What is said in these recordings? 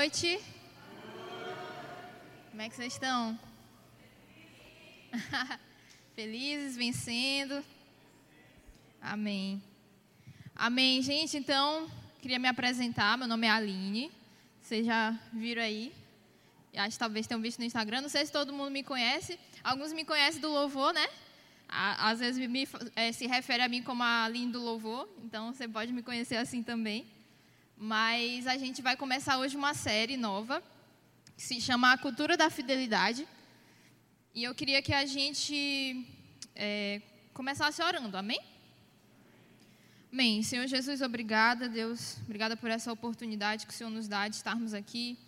noite. Como é que vocês estão? Felizes, vencendo. Amém. Amém, gente. Então, queria me apresentar. Meu nome é Aline. Vocês já viram aí? Acho que talvez tenham visto no Instagram. Não sei se todo mundo me conhece. Alguns me conhecem do louvor, né? Às vezes me, é, se refere a mim como a Aline do louvor. Então, você pode me conhecer assim também. Mas a gente vai começar hoje uma série nova que se chama A Cultura da Fidelidade. E eu queria que a gente é, começasse orando, amém? Amém. Senhor Jesus, obrigada, Deus. Obrigada por essa oportunidade que o Senhor nos dá de estarmos aqui.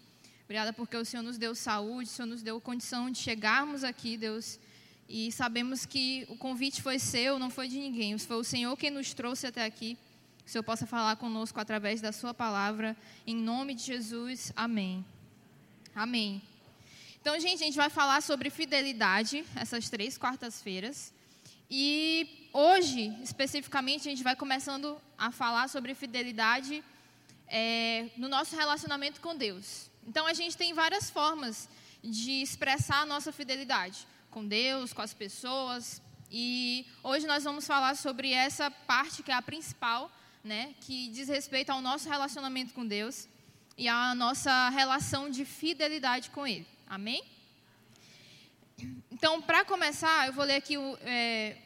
Obrigada porque o Senhor nos deu saúde, o Senhor nos deu condição de chegarmos aqui, Deus. E sabemos que o convite foi seu, não foi de ninguém. Foi o Senhor quem nos trouxe até aqui. Que o Senhor possa falar conosco através da Sua palavra. Em nome de Jesus, amém. Amém. Então, gente, a gente vai falar sobre fidelidade essas três quartas-feiras. E hoje, especificamente, a gente vai começando a falar sobre fidelidade é, no nosso relacionamento com Deus. Então, a gente tem várias formas de expressar a nossa fidelidade com Deus, com as pessoas. E hoje nós vamos falar sobre essa parte que é a principal, né, que diz respeito ao nosso relacionamento com Deus e à nossa relação de fidelidade com Ele. Amém? Então, para começar, eu vou ler aqui é,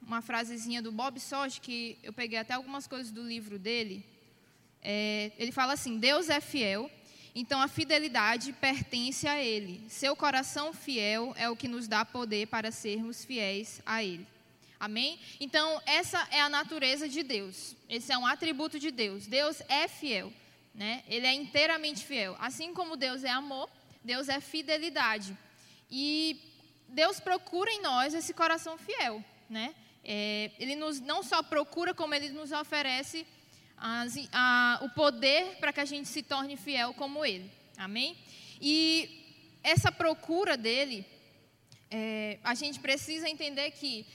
uma frasezinha do Bob Soch, que eu peguei até algumas coisas do livro dele. É, ele fala assim: Deus é fiel, então a fidelidade pertence a Ele. Seu coração fiel é o que nos dá poder para sermos fiéis a Ele. Amém? Então, essa é a natureza de Deus. Esse é um atributo de Deus. Deus é fiel. Né? Ele é inteiramente fiel. Assim como Deus é amor, Deus é fidelidade. E Deus procura em nós esse coração fiel. Né? É, ele nos, não só procura, como ele nos oferece as, a, o poder para que a gente se torne fiel como ele. Amém? E essa procura dele, é, a gente precisa entender que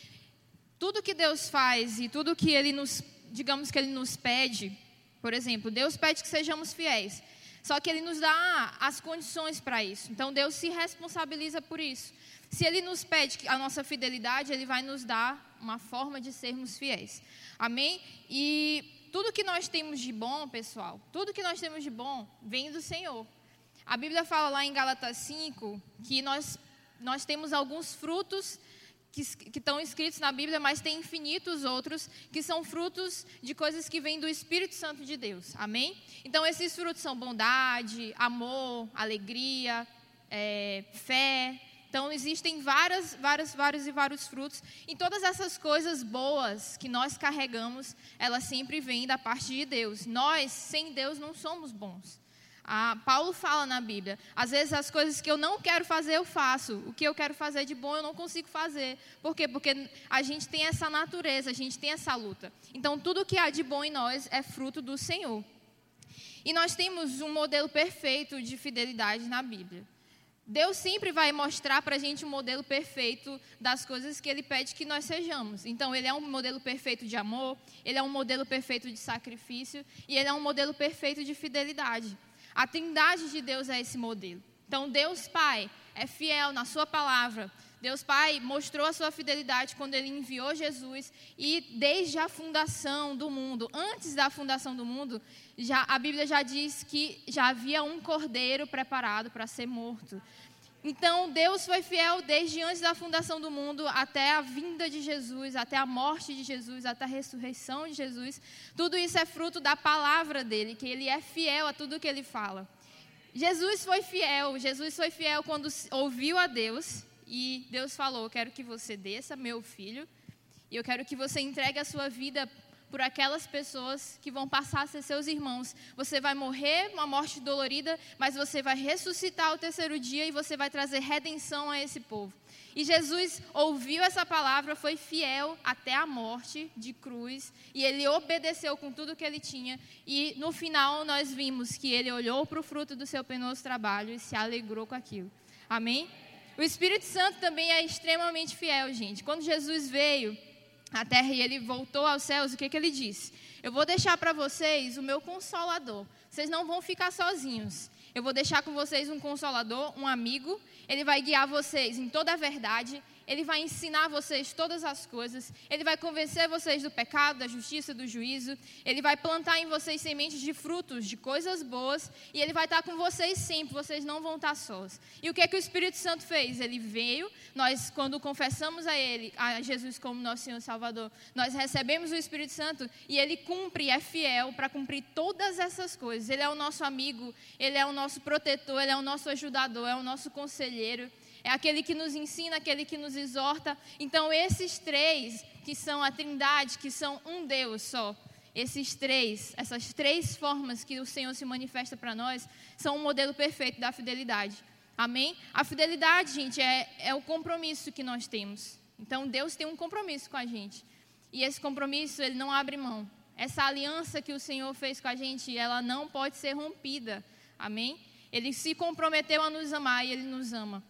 tudo que Deus faz e tudo que Ele nos, digamos que Ele nos pede, por exemplo, Deus pede que sejamos fiéis. Só que Ele nos dá as condições para isso. Então Deus se responsabiliza por isso. Se Ele nos pede a nossa fidelidade, Ele vai nos dar uma forma de sermos fiéis. Amém? E tudo que nós temos de bom, pessoal, tudo que nós temos de bom vem do Senhor. A Bíblia fala lá em Gálatas 5 que nós, nós temos alguns frutos que, que estão escritos na Bíblia, mas tem infinitos outros que são frutos de coisas que vêm do Espírito Santo de Deus. Amém? Então, esses frutos são bondade, amor, alegria, é, fé. Então, existem várias, várias, vários e vários frutos. E todas essas coisas boas que nós carregamos, elas sempre vêm da parte de Deus. Nós, sem Deus, não somos bons. Paulo fala na Bíblia: às vezes as coisas que eu não quero fazer, eu faço. O que eu quero fazer de bom, eu não consigo fazer. Por quê? Porque a gente tem essa natureza, a gente tem essa luta. Então, tudo que há de bom em nós é fruto do Senhor. E nós temos um modelo perfeito de fidelidade na Bíblia. Deus sempre vai mostrar para a gente um modelo perfeito das coisas que Ele pede que nós sejamos. Então, Ele é um modelo perfeito de amor, Ele é um modelo perfeito de sacrifício e Ele é um modelo perfeito de fidelidade. A trindade de Deus é esse modelo. Então, Deus Pai é fiel na Sua palavra. Deus Pai mostrou a sua fidelidade quando Ele enviou Jesus e desde a fundação do mundo, antes da fundação do mundo, já, a Bíblia já diz que já havia um cordeiro preparado para ser morto. Então, Deus foi fiel desde antes da fundação do mundo até a vinda de Jesus, até a morte de Jesus, até a ressurreição de Jesus. Tudo isso é fruto da palavra dele, que ele é fiel a tudo que ele fala. Jesus foi fiel, Jesus foi fiel quando ouviu a Deus e Deus falou: Quero que você desça, meu filho, e eu quero que você entregue a sua vida por aquelas pessoas que vão passar a ser seus irmãos. Você vai morrer uma morte dolorida, mas você vai ressuscitar ao terceiro dia e você vai trazer redenção a esse povo. E Jesus ouviu essa palavra, foi fiel até a morte de cruz, e ele obedeceu com tudo que ele tinha. E no final nós vimos que ele olhou para o fruto do seu penoso trabalho e se alegrou com aquilo. Amém? O Espírito Santo também é extremamente fiel, gente. Quando Jesus veio, a terra e ele voltou aos céus, o que, que ele disse? Eu vou deixar para vocês o meu consolador. Vocês não vão ficar sozinhos. Eu vou deixar com vocês um consolador, um amigo. Ele vai guiar vocês em toda a verdade. Ele vai ensinar vocês todas as coisas. Ele vai convencer vocês do pecado, da justiça, do juízo. Ele vai plantar em vocês sementes de frutos, de coisas boas. E ele vai estar com vocês sempre. Vocês não vão estar sós. E o que é que o Espírito Santo fez? Ele veio. Nós, quando confessamos a Ele, a Jesus como nosso Senhor e Salvador, nós recebemos o Espírito Santo e Ele cumpre, é fiel para cumprir todas essas coisas. Ele é o nosso amigo. Ele é o nosso protetor. Ele é o nosso ajudador. É o nosso conselheiro é aquele que nos ensina, aquele que nos exorta. Então, esses três, que são a Trindade, que são um Deus só, esses três, essas três formas que o Senhor se manifesta para nós, são um modelo perfeito da fidelidade. Amém? A fidelidade, gente, é, é o compromisso que nós temos. Então, Deus tem um compromisso com a gente. E esse compromisso, ele não abre mão. Essa aliança que o Senhor fez com a gente, ela não pode ser rompida. Amém? Ele se comprometeu a nos amar e ele nos ama.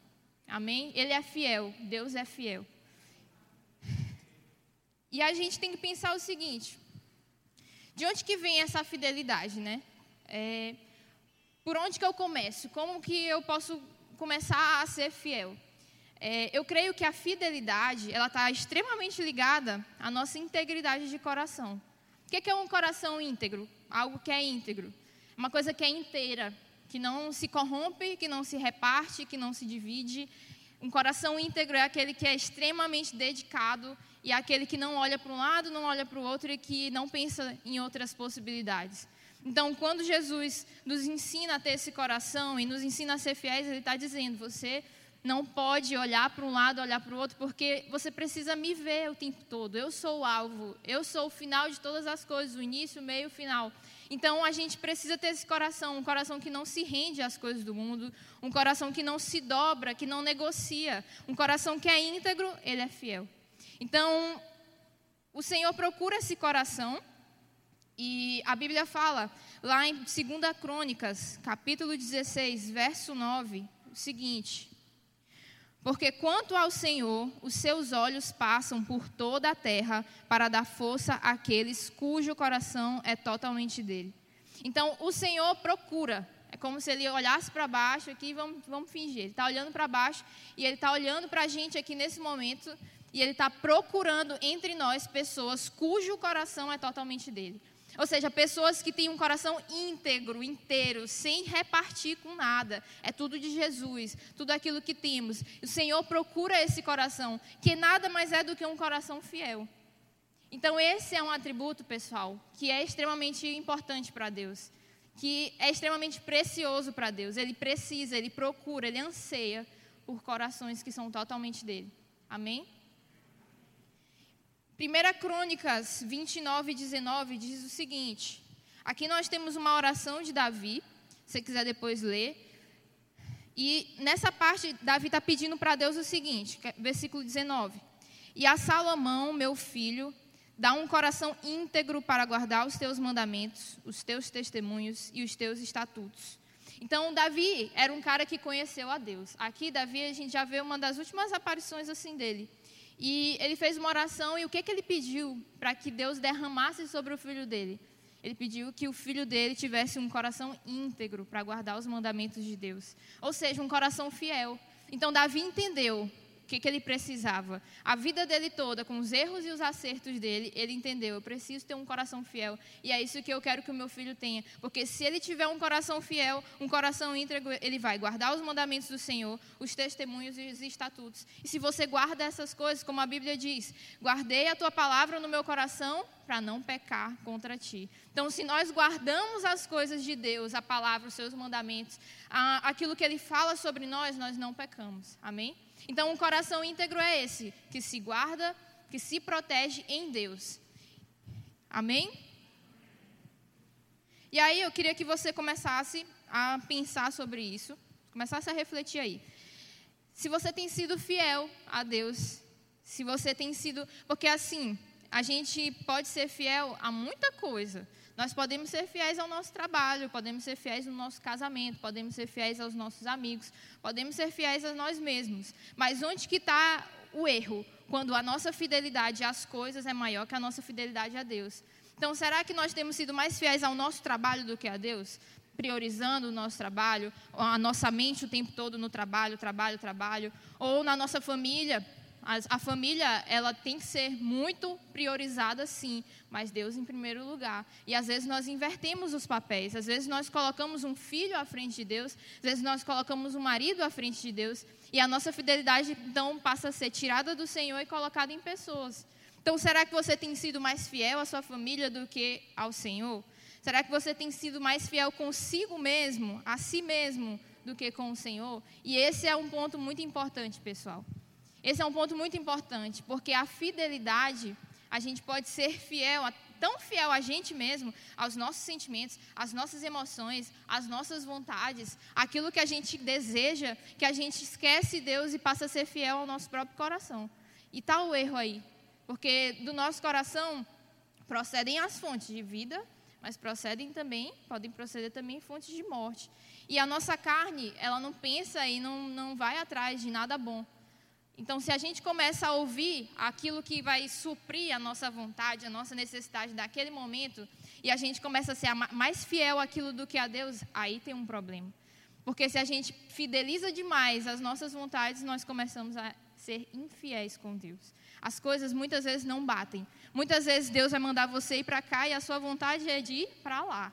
Amém? Ele é fiel, Deus é fiel. E a gente tem que pensar o seguinte: de onde que vem essa fidelidade, né? É, por onde que eu começo? Como que eu posso começar a ser fiel? É, eu creio que a fidelidade ela está extremamente ligada à nossa integridade de coração. O que é um coração íntegro? Algo que é íntegro, uma coisa que é inteira, que não se corrompe, que não se reparte, que não se divide. Um coração íntegro é aquele que é extremamente dedicado e é aquele que não olha para um lado, não olha para o outro e que não pensa em outras possibilidades. Então, quando Jesus nos ensina a ter esse coração e nos ensina a ser fiéis, Ele está dizendo: você não pode olhar para um lado, olhar para o outro, porque você precisa me ver o tempo todo. Eu sou o alvo, eu sou o final de todas as coisas, o início, o meio, o final. Então a gente precisa ter esse coração, um coração que não se rende às coisas do mundo, um coração que não se dobra, que não negocia, um coração que é íntegro, ele é fiel. Então, o Senhor procura esse coração e a Bíblia fala lá em 2 Crônicas, capítulo 16, verso 9, o seguinte: porque quanto ao Senhor, os seus olhos passam por toda a terra para dar força àqueles cujo coração é totalmente dele. Então, o Senhor procura. É como se ele olhasse para baixo aqui, vamos, vamos fingir. Ele está olhando para baixo e ele está olhando para a gente aqui nesse momento e ele está procurando entre nós pessoas cujo coração é totalmente dele. Ou seja, pessoas que têm um coração íntegro, inteiro, sem repartir com nada. É tudo de Jesus, tudo aquilo que temos. O Senhor procura esse coração, que nada mais é do que um coração fiel. Então, esse é um atributo, pessoal, que é extremamente importante para Deus, que é extremamente precioso para Deus. Ele precisa, ele procura, ele anseia por corações que são totalmente dele. Amém? 1 Crônicas 29, 19 diz o seguinte: aqui nós temos uma oração de Davi, se você quiser depois ler. E nessa parte, Davi está pedindo para Deus o seguinte, é versículo 19: E a Salomão, meu filho, dá um coração íntegro para guardar os teus mandamentos, os teus testemunhos e os teus estatutos. Então, Davi era um cara que conheceu a Deus. Aqui, Davi, a gente já vê uma das últimas aparições assim dele. E ele fez uma oração e o que, que ele pediu para que Deus derramasse sobre o filho dele? Ele pediu que o filho dele tivesse um coração íntegro para guardar os mandamentos de Deus. Ou seja, um coração fiel. Então, Davi entendeu o que, que ele precisava. A vida dele toda, com os erros e os acertos dele, ele entendeu: eu preciso ter um coração fiel. E é isso que eu quero que o meu filho tenha. Porque se ele tiver um coração fiel, um coração íntegro, ele vai guardar os mandamentos do Senhor, os testemunhos e os estatutos. E se você guarda essas coisas, como a Bíblia diz: guardei a tua palavra no meu coração para não pecar contra ti. Então, se nós guardamos as coisas de Deus, a palavra, os seus mandamentos, aquilo que ele fala sobre nós, nós não pecamos. Amém? Então, um coração íntegro é esse, que se guarda, que se protege em Deus. Amém? E aí eu queria que você começasse a pensar sobre isso, começasse a refletir aí. Se você tem sido fiel a Deus, se você tem sido. Porque assim, a gente pode ser fiel a muita coisa. Nós podemos ser fiéis ao nosso trabalho, podemos ser fiéis no nosso casamento, podemos ser fiéis aos nossos amigos, podemos ser fiéis a nós mesmos. Mas onde que está o erro? Quando a nossa fidelidade às coisas é maior que a nossa fidelidade a Deus. Então, será que nós temos sido mais fiéis ao nosso trabalho do que a Deus? priorizando o nosso trabalho, a nossa mente o tempo todo no trabalho, trabalho, trabalho, ou na nossa família. A, a, família, ela tem que ser muito priorizada, sim, mas Deus em primeiro lugar. E às vezes nós invertemos os papéis. Às vezes nós colocamos um filho à frente de Deus, às vezes nós colocamos um marido à frente de Deus, e a nossa fidelidade então passa a ser tirada do Senhor e colocada em pessoas. Então, será que você tem sido mais fiel à sua família do que ao Senhor? Será que você tem sido mais fiel consigo mesmo, a si mesmo, do que com o Senhor? E esse é um ponto muito importante, pessoal. Esse é um ponto muito importante, porque a fidelidade, a gente pode ser fiel, tão fiel a gente mesmo, aos nossos sentimentos, às nossas emoções, às nossas vontades, aquilo que a gente deseja, que a gente esquece Deus e passa a ser fiel ao nosso próprio coração. E está o erro aí, porque do nosso coração procedem as fontes de vida mas procedem também, podem proceder também fontes de morte. E a nossa carne, ela não pensa e não, não vai atrás de nada bom. Então, se a gente começa a ouvir aquilo que vai suprir a nossa vontade, a nossa necessidade daquele momento, e a gente começa a ser mais fiel àquilo do que a Deus, aí tem um problema. Porque se a gente fideliza demais as nossas vontades, nós começamos a ser infiéis com Deus. As coisas muitas vezes não batem. Muitas vezes Deus vai mandar você ir para cá e a sua vontade é de ir para lá.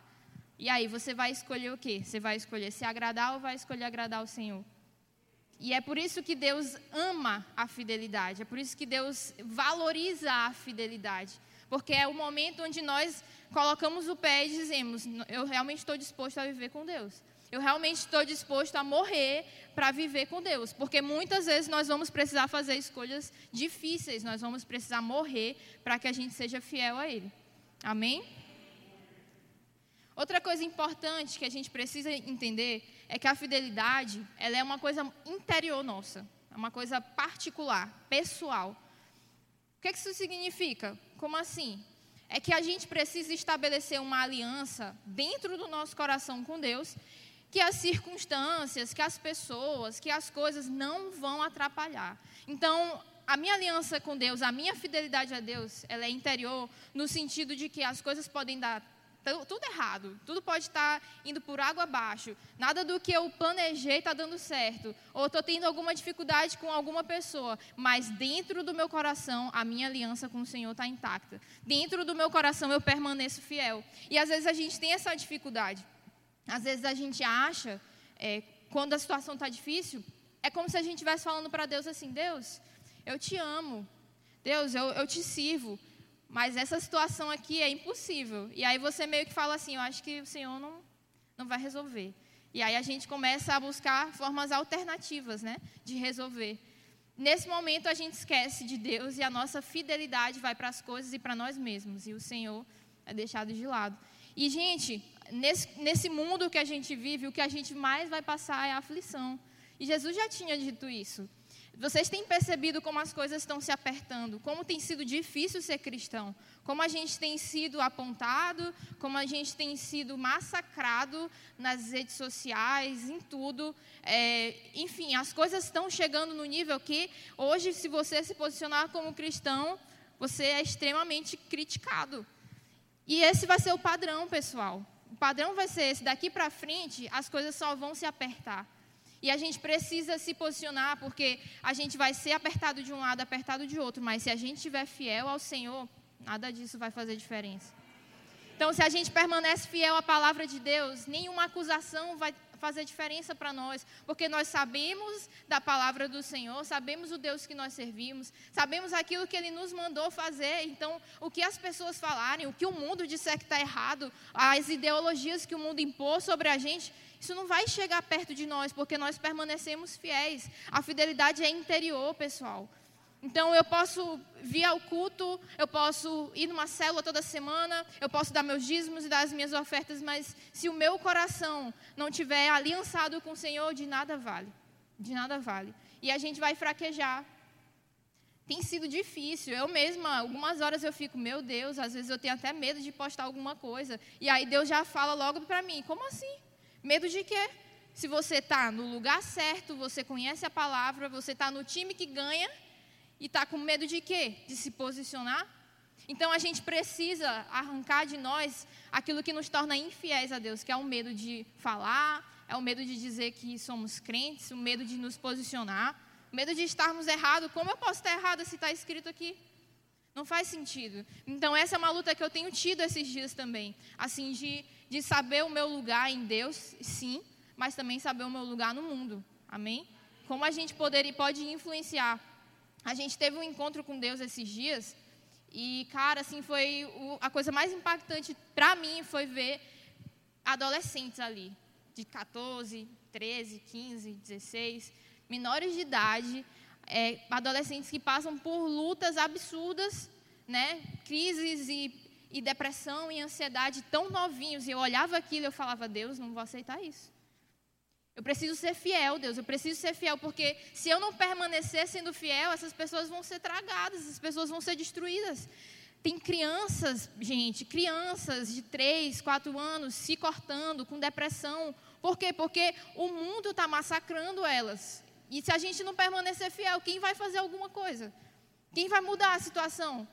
E aí você vai escolher o quê? Você vai escolher se agradar ou vai escolher agradar o Senhor? E é por isso que Deus ama a fidelidade, é por isso que Deus valoriza a fidelidade. Porque é o momento onde nós colocamos o pé e dizemos: Eu realmente estou disposto a viver com Deus. Eu realmente estou disposto a morrer para viver com Deus, porque muitas vezes nós vamos precisar fazer escolhas difíceis, nós vamos precisar morrer para que a gente seja fiel a Ele. Amém? Outra coisa importante que a gente precisa entender é que a fidelidade ela é uma coisa interior nossa, é uma coisa particular, pessoal. O que, é que isso significa? Como assim? É que a gente precisa estabelecer uma aliança dentro do nosso coração com Deus que as circunstâncias, que as pessoas, que as coisas não vão atrapalhar. Então, a minha aliança com Deus, a minha fidelidade a Deus, ela é interior no sentido de que as coisas podem dar tudo errado, tudo pode estar indo por água abaixo, nada do que eu planejei está dando certo, ou estou tendo alguma dificuldade com alguma pessoa, mas dentro do meu coração a minha aliança com o Senhor está intacta, dentro do meu coração eu permaneço fiel, e às vezes a gente tem essa dificuldade, às vezes a gente acha, é, quando a situação está difícil, é como se a gente estivesse falando para Deus assim: Deus, eu te amo. Deus, eu, eu te sirvo. Mas essa situação aqui é impossível. E aí você meio que fala assim: Eu acho que o Senhor não, não vai resolver. E aí a gente começa a buscar formas alternativas né, de resolver. Nesse momento a gente esquece de Deus e a nossa fidelidade vai para as coisas e para nós mesmos. E o Senhor é deixado de lado. E, gente, nesse, nesse mundo que a gente vive, o que a gente mais vai passar é a aflição. E Jesus já tinha dito isso. Vocês têm percebido como as coisas estão se apertando, como tem sido difícil ser cristão, como a gente tem sido apontado, como a gente tem sido massacrado nas redes sociais, em tudo. É, enfim, as coisas estão chegando no nível que hoje, se você se posicionar como cristão, você é extremamente criticado. E esse vai ser o padrão, pessoal o padrão vai ser esse: daqui para frente, as coisas só vão se apertar. E a gente precisa se posicionar, porque a gente vai ser apertado de um lado, apertado de outro, mas se a gente estiver fiel ao Senhor, nada disso vai fazer diferença. Então, se a gente permanece fiel à palavra de Deus, nenhuma acusação vai fazer diferença para nós, porque nós sabemos da palavra do Senhor, sabemos o Deus que nós servimos, sabemos aquilo que Ele nos mandou fazer. Então, o que as pessoas falarem, o que o mundo disser que está errado, as ideologias que o mundo impôs sobre a gente, isso não vai chegar perto de nós, porque nós permanecemos fiéis. A fidelidade é interior, pessoal. Então eu posso vir ao culto, eu posso ir numa célula toda semana, eu posso dar meus dízimos e dar as minhas ofertas, mas se o meu coração não tiver aliançado com o Senhor, de nada vale. De nada vale. E a gente vai fraquejar. Tem sido difícil. Eu mesma, algumas horas eu fico, meu Deus, às vezes eu tenho até medo de postar alguma coisa. E aí Deus já fala logo para mim: como assim? Medo de quê? Se você está no lugar certo, você conhece a palavra, você está no time que ganha e está com medo de quê? De se posicionar? Então a gente precisa arrancar de nós aquilo que nos torna infiéis a Deus, que é o medo de falar, é o medo de dizer que somos crentes, o medo de nos posicionar, o medo de estarmos errados. Como eu posso estar errada se está escrito aqui? Não faz sentido. Então, essa é uma luta que eu tenho tido esses dias também. Assim, de, de saber o meu lugar em Deus, sim, mas também saber o meu lugar no mundo. Amém? Como a gente poderia, pode influenciar. A gente teve um encontro com Deus esses dias e, cara, assim, foi o, a coisa mais impactante para mim foi ver adolescentes ali, de 14, 13, 15, 16, menores de idade, é, adolescentes que passam por lutas absurdas, né? Crises e, e depressão e ansiedade tão novinhos. E eu olhava aquilo e eu falava, Deus, não vou aceitar isso. Eu preciso ser fiel, Deus, eu preciso ser fiel, porque se eu não permanecer sendo fiel, essas pessoas vão ser tragadas, essas pessoas vão ser destruídas. Tem crianças, gente, crianças de 3, 4 anos se cortando com depressão. Por quê? Porque o mundo está massacrando elas. E se a gente não permanecer fiel, quem vai fazer alguma coisa? Quem vai mudar a situação?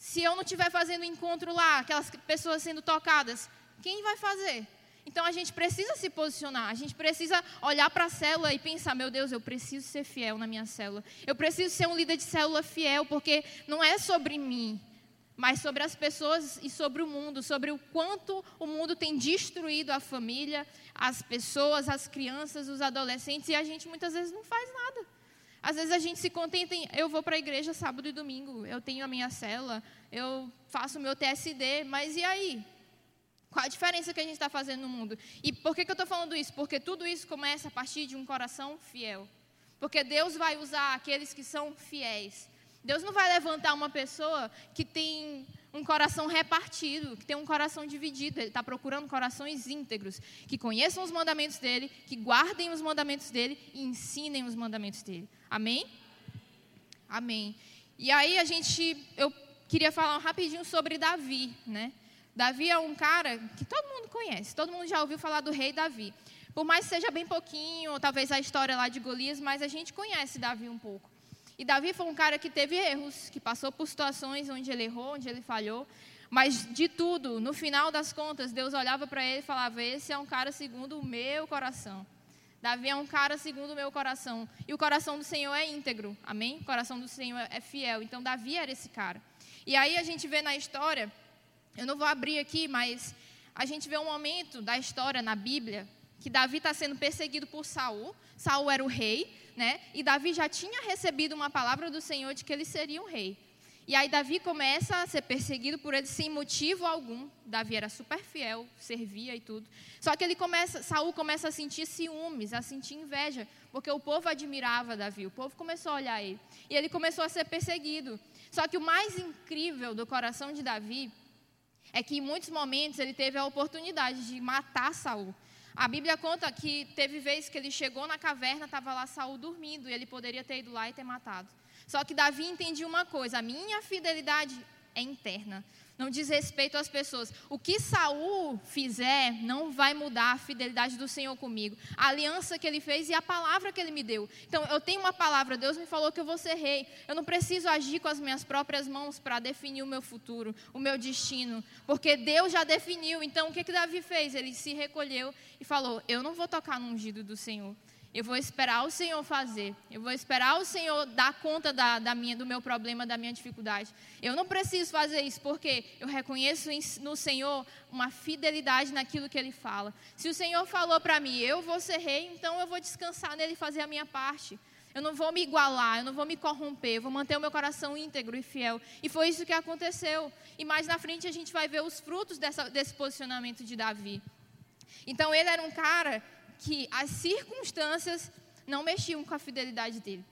Se eu não estiver fazendo encontro lá, aquelas pessoas sendo tocadas, quem vai fazer? Então a gente precisa se posicionar, a gente precisa olhar para a célula e pensar: meu Deus, eu preciso ser fiel na minha célula. Eu preciso ser um líder de célula fiel, porque não é sobre mim, mas sobre as pessoas e sobre o mundo, sobre o quanto o mundo tem destruído a família, as pessoas, as crianças, os adolescentes, e a gente muitas vezes não faz nada. Às vezes a gente se contenta em eu vou para a igreja sábado e domingo, eu tenho a minha célula, eu faço o meu TSD, mas e aí? Qual a diferença que a gente está fazendo no mundo? E por que, que eu estou falando isso? Porque tudo isso começa a partir de um coração fiel. Porque Deus vai usar aqueles que são fiéis. Deus não vai levantar uma pessoa que tem um coração repartido, que tem um coração dividido. Ele está procurando corações íntegros, que conheçam os mandamentos dele, que guardem os mandamentos dele e ensinem os mandamentos dele. Amém? Amém. E aí a gente, eu queria falar rapidinho sobre Davi, né? Davi é um cara que todo mundo conhece, todo mundo já ouviu falar do rei Davi. Por mais que seja bem pouquinho, talvez a história lá de Golias, mas a gente conhece Davi um pouco. E Davi foi um cara que teve erros, que passou por situações onde ele errou, onde ele falhou. Mas de tudo, no final das contas, Deus olhava para ele e falava: Esse é um cara segundo o meu coração. Davi é um cara segundo o meu coração. E o coração do Senhor é íntegro, amém? O coração do Senhor é fiel. Então, Davi era esse cara. E aí a gente vê na história eu não vou abrir aqui, mas a gente vê um momento da história na Bíblia que Davi está sendo perseguido por Saul. Saul era o rei, né? E Davi já tinha recebido uma palavra do Senhor de que ele seria um rei. E aí Davi começa a ser perseguido por ele sem motivo algum. Davi era super fiel, servia e tudo. Só que ele começa, Saul começa a sentir ciúmes, a sentir inveja, porque o povo admirava Davi, o povo começou a olhar ele. E ele começou a ser perseguido. Só que o mais incrível do coração de Davi é que em muitos momentos ele teve a oportunidade de matar Saul. A Bíblia conta que teve vezes que ele chegou na caverna, estava lá Saul dormindo, e ele poderia ter ido lá e ter matado. Só que Davi entendia uma coisa: a minha fidelidade é interna não diz respeito às pessoas. O que Saul fizer não vai mudar a fidelidade do Senhor comigo. A aliança que ele fez e a palavra que ele me deu. Então, eu tenho uma palavra, Deus me falou que eu vou ser rei. Eu não preciso agir com as minhas próprias mãos para definir o meu futuro, o meu destino, porque Deus já definiu. Então, o que que Davi fez? Ele se recolheu e falou: "Eu não vou tocar no ungido do Senhor. Eu vou esperar o Senhor fazer. Eu vou esperar o Senhor dar conta da, da minha, do meu problema, da minha dificuldade. Eu não preciso fazer isso porque eu reconheço no Senhor uma fidelidade naquilo que Ele fala. Se o Senhor falou para mim, eu vou ser rei, então eu vou descansar nele e fazer a minha parte. Eu não vou me igualar, eu não vou me corromper, eu vou manter o meu coração íntegro e fiel. E foi isso que aconteceu. E mais na frente a gente vai ver os frutos dessa, desse posicionamento de Davi. Então ele era um cara que as circunstâncias não mexiam com a fidelidade dele.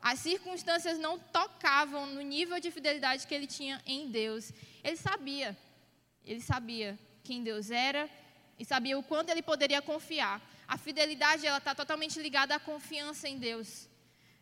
As circunstâncias não tocavam no nível de fidelidade que ele tinha em Deus. Ele sabia, ele sabia quem Deus era e sabia o quanto ele poderia confiar. A fidelidade ela está totalmente ligada à confiança em Deus.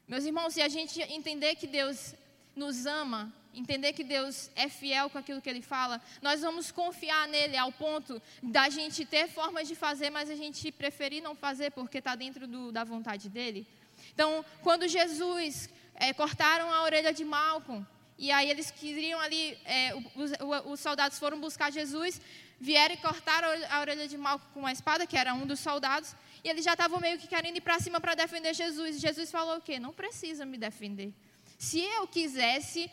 Meus irmãos, se a gente entender que Deus nos ama, entender que Deus é fiel com aquilo que Ele fala, nós vamos confiar nele ao ponto da gente ter formas de fazer, mas a gente preferir não fazer porque está dentro do, da vontade dele. Então, quando Jesus é, cortaram a orelha de Malcolm, E aí eles queriam ali, é, os, os, soldados foram buscar Jesus, vieram e cortaram a orelha de Malco com uma espada, que era um dos soldados, e eles já estavam meio que querendo ir para cima para defender Jesus. E Jesus falou o quê? Não precisa me defender. Se eu quisesse,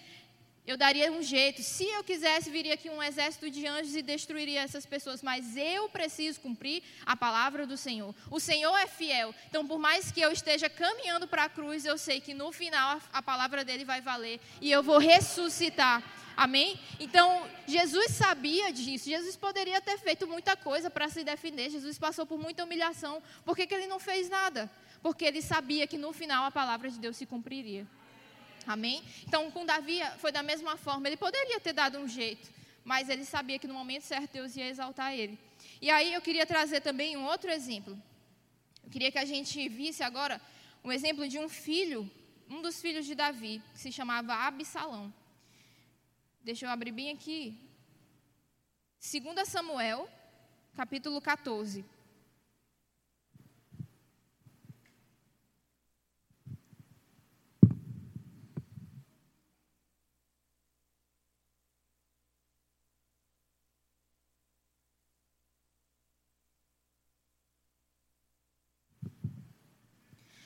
eu daria um jeito. Se eu quisesse, viria aqui um exército de anjos e destruiria essas pessoas. Mas eu preciso cumprir a palavra do Senhor. O Senhor é fiel. Então, por mais que eu esteja caminhando para a cruz, eu sei que no final a, palavra dele vai valer e eu vou ressuscitar. Amém? Então, Jesus sabia disso. Jesus poderia ter feito muita coisa para se defender. Jesus passou por muita humilhação. Por que, que ele não fez nada? Porque ele sabia que no final a palavra de Deus se cumpriria. Amém? Então, com Davi foi da mesma forma. Ele poderia ter dado um jeito, mas ele sabia que no momento certo Deus ia exaltar ele. E aí eu queria trazer também um outro exemplo. Eu queria que a gente visse agora um exemplo de um filho, um dos filhos de Davi, que se chamava Absalão. Deixa eu abrir bem aqui. 2 Samuel, capítulo 14.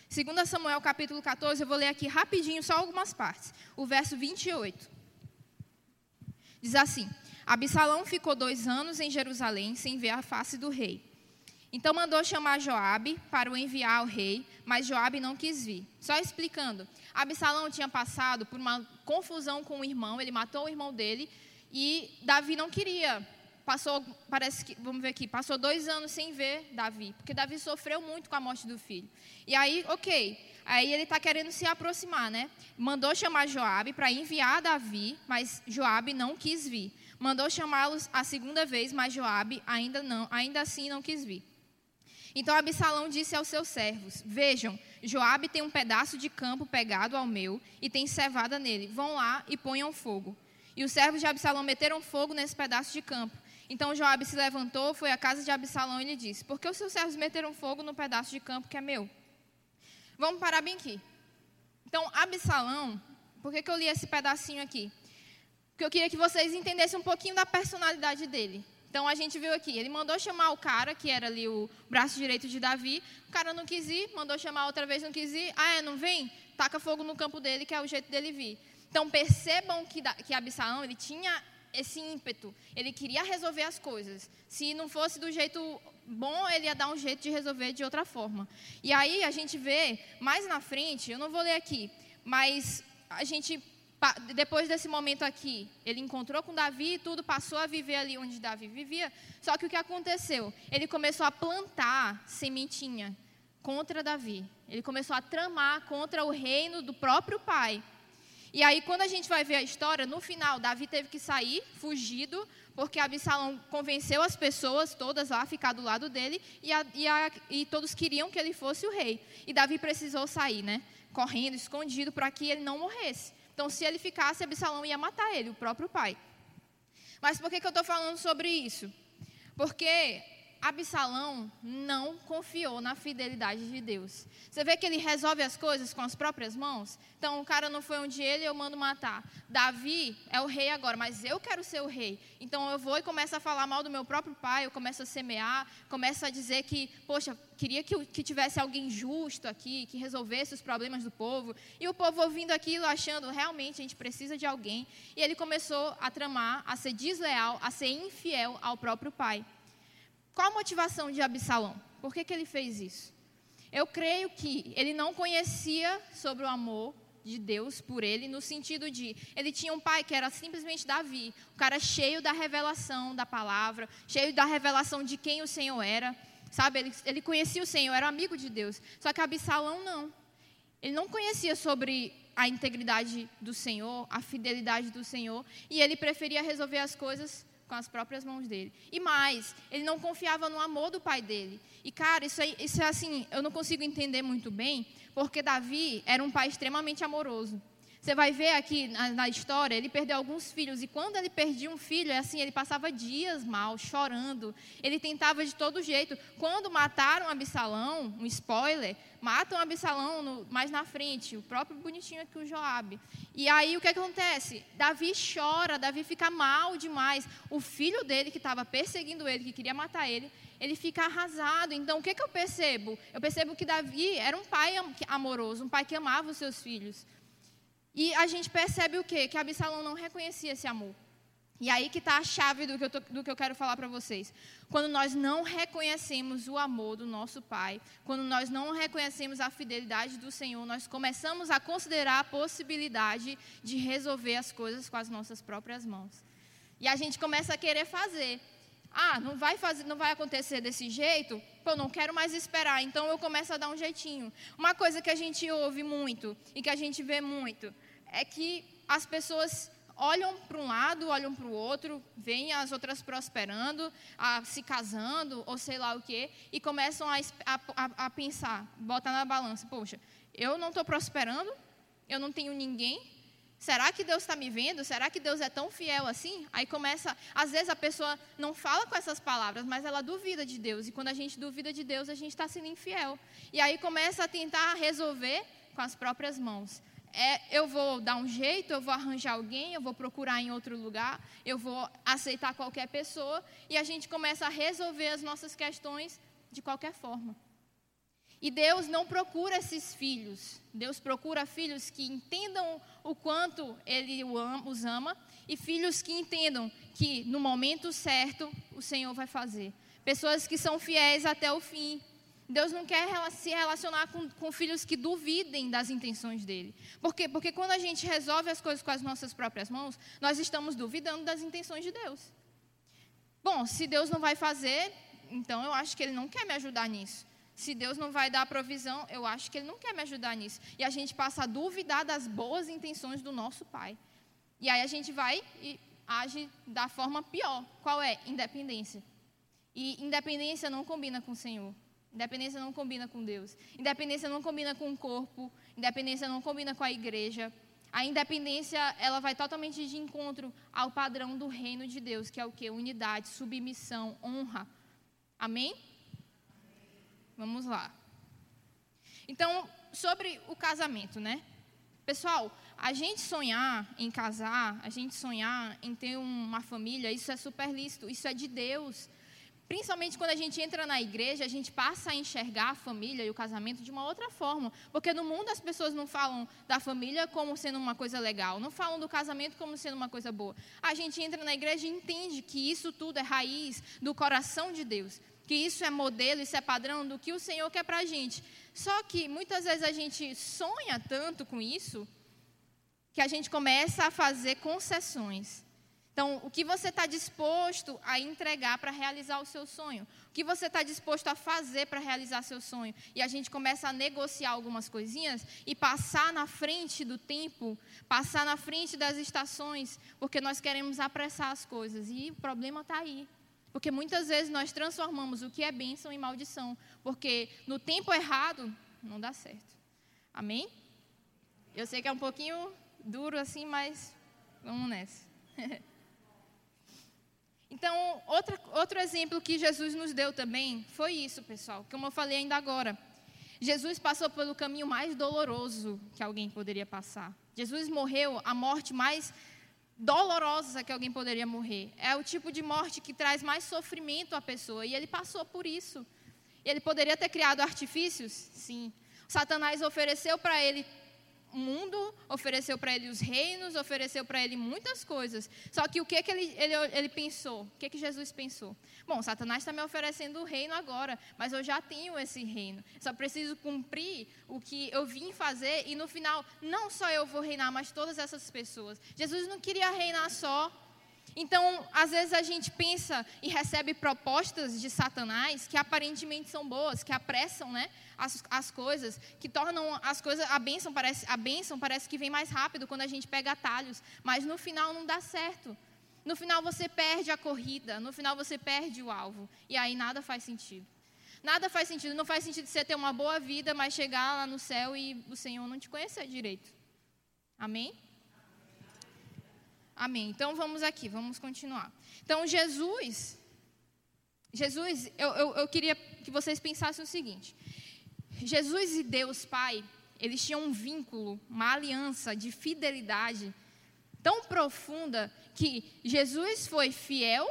Segunda Samuel capítulo 14, eu vou ler aqui rapidinho só algumas partes. O verso 28. Diz assim: Absalão ficou dois anos em Jerusalém sem ver a face do rei. Então mandou chamar Joabe para o enviar ao rei, mas Joabe não quis vir. Só explicando, Absalão tinha passado por uma confusão com o irmão, ele matou o irmão dele e Davi não queria. Passou, parece que, vamos ver aqui, passou dois anos sem ver Davi, porque Davi sofreu muito com a morte do filho. E aí, ok, Aí ele está querendo se aproximar, né? Mandou chamar Joabe para enviar Davi, mas Joabe não quis vir. Mandou chamá-los a segunda vez, mas Joabe ainda não, ainda assim não quis vir. Então Absalão disse aos seus servos: Vejam, Joabe tem um pedaço de campo pegado ao meu e tem cevada nele. Vão lá e ponham fogo. E os servos de Absalão meteram fogo nesse pedaço de campo. Então Joabe se levantou, foi à casa de Absalão e lhe disse: Por que os seus servos meteram fogo no pedaço de campo que é meu? Vamos parar bem aqui. Então, Absalão, por que, que eu li esse pedacinho aqui? Porque eu queria que vocês entendessem um pouquinho da personalidade dele. Então, a gente viu aqui, ele mandou chamar o cara, que era ali o braço direito de Davi. O cara não quis ir, mandou chamar outra vez, não quis ir. Ah, é, não vem? Taca fogo no campo dele, que é o jeito dele vir. Então, percebam que, que Absalão, ele tinha esse ímpeto. Ele queria resolver as coisas. Se não fosse do jeito bom, ele ia dar um jeito de resolver de outra forma. E aí a gente vê mais na frente, eu não vou ler aqui, mas a gente depois desse momento aqui, ele encontrou com Davi e tudo, passou a viver ali onde Davi vivia. Só que o que aconteceu? Ele começou a plantar sementinha contra Davi. Ele começou a tramar contra o reino do próprio pai. E aí, quando a gente vai ver a história, no final, Davi teve que sair, fugido, porque Absalão convenceu as pessoas todas lá a ficar do lado dele e, a, e, a, e todos queriam que ele fosse o rei. E Davi precisou sair, né? Correndo, escondido, para que ele não morresse. Então, se ele ficasse, Absalão ia matar ele, o próprio pai. Mas por que, que eu estou falando sobre isso? Porque Absalão não confiou na fidelidade de Deus. Você vê que ele resolve as coisas com as próprias mãos? Então, o cara não foi onde ele, eu mando matar. Davi é o rei agora, mas eu quero ser o rei. Então, eu vou e começo a falar mal do meu próprio pai, eu começo a semear, começo a dizer que, poxa, queria que, que tivesse alguém justo aqui, que resolvesse os problemas do povo. E o povo ouvindo aquilo, achando, realmente, a gente precisa de alguém. E ele começou a tramar, a ser desleal, a ser infiel ao próprio pai. Qual a motivação de Absalão? Por que, que ele fez isso? Eu creio que ele não conhecia sobre o amor de Deus por ele, no sentido de ele tinha um pai que era simplesmente Davi, um cara cheio da revelação da palavra, cheio da revelação de quem o Senhor era, sabe? Ele, ele conhecia o Senhor, era amigo de Deus. Só que Absalão não. Ele não conhecia sobre a integridade do Senhor, a fidelidade do Senhor, e ele preferia resolver as coisas com as próprias mãos dele. E mais, ele não confiava no amor do pai dele. E, cara, isso, aí, isso é assim, eu não consigo entender muito bem, porque Davi era um pai extremamente amoroso. Você vai ver aqui na, na, história, ele perdeu alguns filhos. E quando ele perdia um filho, é assim, ele passava dias mal, chorando. Ele tentava de todo jeito. Quando mataram Absalão, um spoiler, matam Absalão no, mais na frente, o próprio bonitinho aqui, o Joabe. E aí o que acontece? Davi chora, Davi fica mal demais. O filho dele, que estava perseguindo ele, que queria matar ele, ele fica arrasado. Então, o que, que eu percebo? Eu percebo que Davi era um pai amoroso, um pai que amava os seus filhos. E a gente percebe o quê? Que Absalão não reconhecia esse amor. E aí que está a chave do que, eu tô, do que eu quero falar para vocês. Quando nós não reconhecemos o amor do nosso Pai, quando nós não reconhecemos a fidelidade do Senhor, nós começamos a considerar a possibilidade de resolver as coisas com as nossas próprias mãos. E a gente começa a querer fazer. Ah, não vai, fazer, não vai acontecer desse jeito? Pô, não quero mais esperar, então eu começo a dar um jeitinho. Uma coisa que a gente ouve muito e que a gente vê muito é que as pessoas olham para um lado, olham para o outro, veem as outras prosperando, a, se casando, ou sei lá o quê, e começam a, a, a pensar, botar na balança, poxa, eu não estou prosperando, eu não tenho ninguém, Será que Deus está me vendo? Será que Deus é tão fiel assim? Aí começa, às vezes a pessoa não fala com essas palavras, mas ela duvida de Deus. E quando a gente duvida de Deus, a gente está sendo infiel. E aí começa a tentar resolver com as próprias mãos. É, eu vou dar um jeito, eu vou arranjar alguém, eu vou procurar em outro lugar, eu vou aceitar qualquer pessoa. E a gente começa a resolver as nossas questões de qualquer forma. E Deus não procura esses filhos. Deus procura filhos que entendam o quanto Ele os ama e filhos que entendam que no momento certo o Senhor vai fazer. Pessoas que são fiéis até o fim. Deus não quer se relacionar com, com, filhos que duvidem das intenções dele. Por quê? Porque quando a gente resolve as coisas com as nossas próprias mãos, nós estamos duvidando das intenções de Deus. Bom, se Deus não vai fazer, então eu acho que ele não quer me ajudar nisso. Se Deus não vai dar a provisão, eu acho que Ele não quer me ajudar nisso. E a gente passa a duvidar das boas intenções do nosso Pai. E aí a gente vai e age da forma pior. Qual é? Independência. E independência não combina com o Senhor. Independência não combina com Deus. Independência não combina com o corpo. Independência não combina com a igreja. A independência, ela vai totalmente de encontro ao padrão do reino de Deus, que é o que? Unidade, submissão, honra. Amém? Vamos lá. Então, sobre o casamento, né? Pessoal, a gente sonhar em casar, a gente sonhar em ter uma família, isso é super lícito, isso é de Deus. Principalmente quando a gente entra na igreja, a gente passa a enxergar a família e o casamento de uma outra forma. Porque no mundo as pessoas não falam da família como sendo uma coisa legal, não falam do casamento como sendo uma coisa boa. A gente entra na igreja e entende que isso tudo é raiz do coração de Deus que isso é modelo, isso é padrão do que o Senhor quer para a gente. Só que muitas vezes a gente sonha tanto com isso que a gente começa a fazer concessões. Então, o que você está disposto a entregar para realizar o seu sonho? O que você está disposto a fazer para realizar seu sonho? E a gente começa a negociar algumas coisinhas e passar na frente do tempo, passar na frente das estações, porque nós queremos apressar as coisas. E o problema está aí. Porque muitas vezes nós transformamos o que é bênção em maldição. Porque no tempo errado, não dá certo. Amém? Eu sei que é um pouquinho duro assim, mas vamos nessa. então, outro, outro exemplo que Jesus nos deu também foi isso, pessoal. Como eu falei ainda agora. Jesus passou pelo caminho mais doloroso que alguém poderia passar. Jesus morreu a morte mais dolorosa que alguém poderia morrer. É o tipo de morte que traz mais sofrimento à pessoa. E ele passou por isso. Ele poderia ter criado artifícios? Sim. Satanás ofereceu para ele mundo, ofereceu para ele os reinos, ofereceu para ele muitas coisas. Só que o que, que ele, ele, ele pensou? O que, que Jesus pensou? Bom, Satanás está me oferecendo o reino agora, mas eu já tenho esse reino. Só preciso cumprir o que eu vim fazer e no final, não só eu vou reinar, mas todas essas pessoas. Jesus não queria reinar só então, às vezes a gente pensa e recebe propostas de Satanás que aparentemente são boas, que apressam né, as, as coisas, que tornam as coisas. A bênção, parece, a bênção parece que vem mais rápido quando a gente pega atalhos, mas no final não dá certo. No final você perde a corrida, no final você perde o alvo. E aí nada faz sentido. Nada faz sentido. Não faz sentido você ter uma boa vida, mas chegar lá no céu e o Senhor não te conhecer direito. Amém? Amém. Então vamos aqui, vamos continuar. Então Jesus, Jesus, eu, eu, eu queria que vocês pensassem o seguinte: Jesus e Deus Pai, eles tinham um vínculo, uma aliança de fidelidade tão profunda que Jesus foi fiel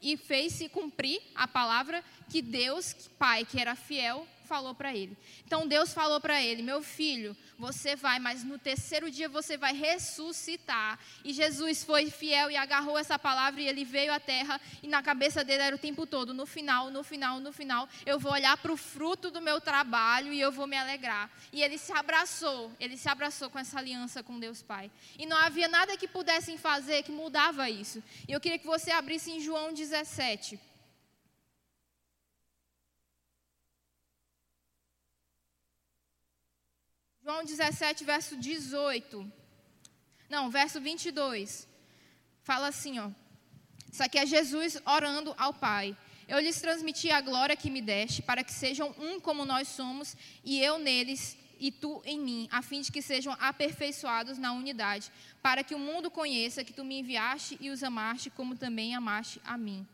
e fez se cumprir a palavra que Deus, Pai, que era fiel, falou para ele. Então Deus falou para ele: Meu filho, você vai, mas no terceiro dia você vai ressuscitar. E Jesus foi fiel e agarrou essa palavra e ele veio à terra. E na cabeça dele era o tempo todo: No final, no final, no final, eu vou olhar para o fruto do meu trabalho e eu vou me alegrar. E ele se abraçou, ele se abraçou com essa aliança com Deus Pai. E não havia nada que pudessem fazer que mudava isso. E eu queria que você abrisse em João 17. João 17, verso 18. Não, verso 22. Fala assim, ó. Isso aqui é Jesus orando ao Pai. Eu lhes transmiti a glória que me deste, para que sejam um como nós somos, e eu neles e tu em mim, a fim de que sejam aperfeiçoados na unidade, para que o mundo conheça que tu me enviaste e os amaste, como também amaste a mim.